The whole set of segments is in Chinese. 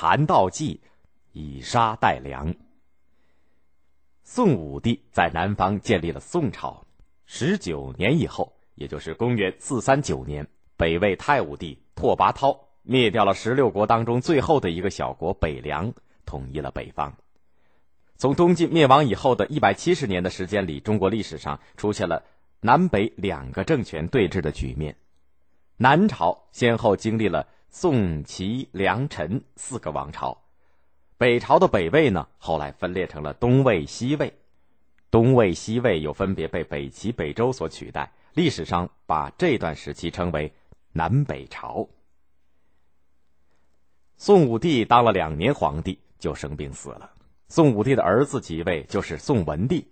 韩道济以沙代粮。宋武帝在南方建立了宋朝，十九年以后，也就是公元四三九年，北魏太武帝拓跋焘灭掉了十六国当中最后的一个小国北凉，统一了北方。从东晋灭亡以后的一百七十年的时间里，中国历史上出现了南北两个政权对峙的局面。南朝先后经历了宋、齐、梁、陈四个王朝，北朝的北魏呢，后来分裂成了东魏、西魏，东魏、西魏又分别被北齐、北周所取代。历史上把这段时期称为南北朝。宋武帝当了两年皇帝就生病死了，宋武帝的儿子即位就是宋文帝。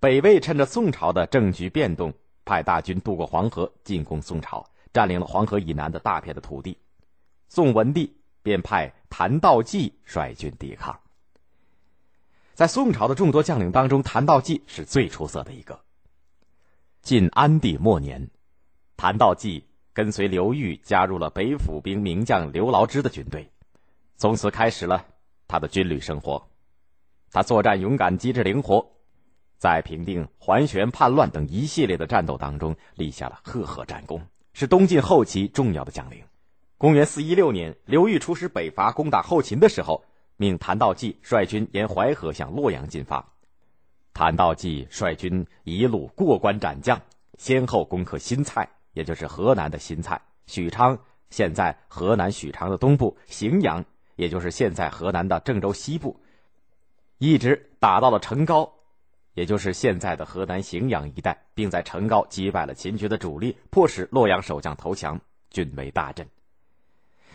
北魏趁着宋朝的政局变动，派大军渡过黄河进攻宋朝。占领了黄河以南的大片的土地，宋文帝便派谭道济率军抵抗。在宋朝的众多将领当中，谭道济是最出色的一个。晋安帝末年，谭道济跟随刘裕加入了北府兵名将刘牢之的军队，从此开始了他的军旅生活。他作战勇敢、机智灵活，在平定桓玄叛乱等一系列的战斗当中立下了赫赫战功。是东晋后期重要的将领。公元四一六年，刘裕出使北伐攻打后秦的时候，命谭道济率军沿淮河向洛阳进发。谭道济率军一路过关斩将，先后攻克新蔡，也就是河南的新蔡；许昌，现在河南许昌的东部；荥阳，也就是现在河南的郑州西部，一直打到了成皋。也就是现在的河南荥阳一带，并在成皋击败了秦军的主力，迫使洛阳守将投降，军威大振。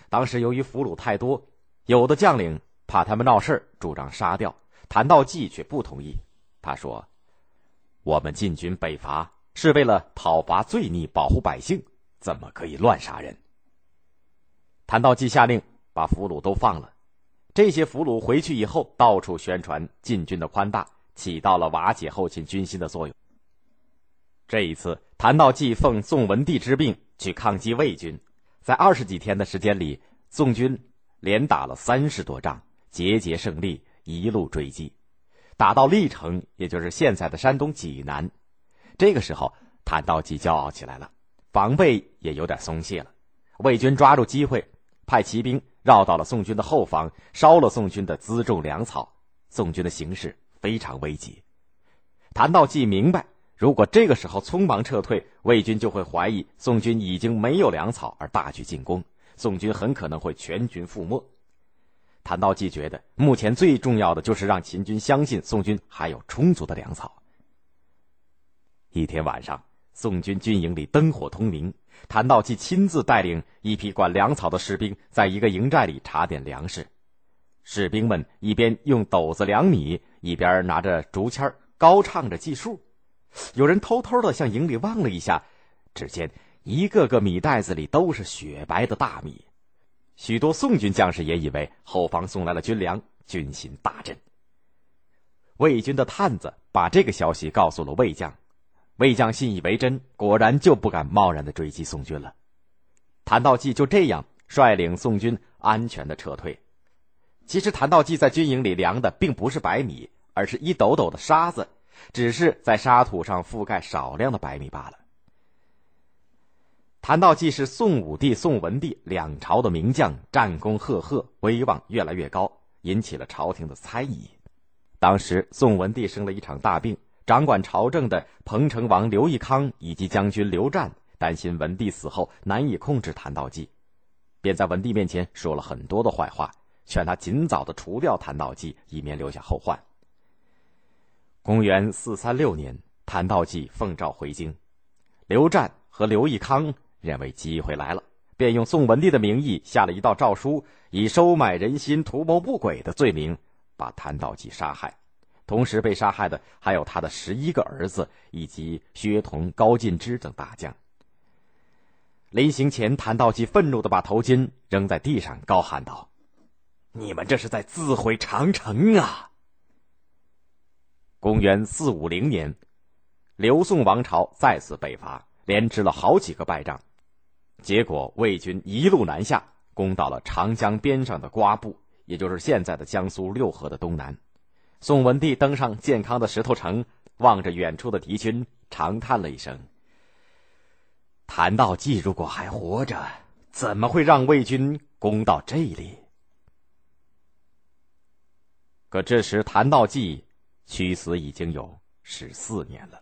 当时由于俘虏太多，有的将领怕他们闹事主张杀掉。谭道济却不同意，他说：“我们进军北伐是为了讨伐罪逆，保护百姓，怎么可以乱杀人？”谭道济下令把俘虏都放了。这些俘虏回去以后，到处宣传晋军的宽大。起到了瓦解后秦军心的作用。这一次，谭道济奉宋文帝之命去抗击魏军，在二十几天的时间里，宋军连打了三十多仗，节节胜利，一路追击，打到历城，也就是现在的山东济南。这个时候，谭道济骄傲起来了，防备也有点松懈了。魏军抓住机会，派骑兵绕到了宋军的后方，烧了宋军的辎重粮草，宋军的形势。非常危急，谭道济明白，如果这个时候匆忙撤退，魏军就会怀疑宋军已经没有粮草而大举进攻，宋军很可能会全军覆没。谭道济觉得，目前最重要的就是让秦军相信宋军还有充足的粮草。一天晚上，宋军军营里灯火通明，谭道济亲自带领一批管粮草的士兵，在一个营寨里查点粮食。士兵们一边用斗子量米，一边拿着竹签高唱着计数。有人偷偷的向营里望了一下，只见一个个米袋子里都是雪白的大米。许多宋军将士也以为后方送来了军粮，军心大振。魏军的探子把这个消息告诉了魏将，魏将信以为真，果然就不敢贸然的追击宋军了。谭道济就这样率领宋军安全的撤退。其实谭道济在军营里量的并不是白米，而是一斗斗的沙子，只是在沙土上覆盖少量的白米罢了。谭道济是宋武帝、宋文帝两朝的名将，战功赫赫，威望越来越高，引起了朝廷的猜疑。当时宋文帝生了一场大病，掌管朝政的彭城王刘义康以及将军刘湛担心文帝死后难以控制谭道济，便在文帝面前说了很多的坏话。劝他尽早的除掉谭道济，以免留下后患。公元四三六年，谭道济奉诏回京，刘湛和刘义康认为机会来了，便用宋文帝的名义下了一道诏书，以收买人心、图谋不轨的罪名把谭道济杀害。同时被杀害的还有他的十一个儿子以及薛同、高进之等大将。临行前，谭道济愤怒的把头巾扔在地上，高喊道。你们这是在自毁长城啊！公元四五零年，刘宋王朝再次北伐，连吃了好几个败仗，结果魏军一路南下，攻到了长江边上的瓜埠，也就是现在的江苏六合的东南。宋文帝登上健康的石头城，望着远处的敌军，长叹了一声：“谭道济如果还活着，怎么会让魏军攻到这里？”可这时，谭道济屈死已经有十四年了。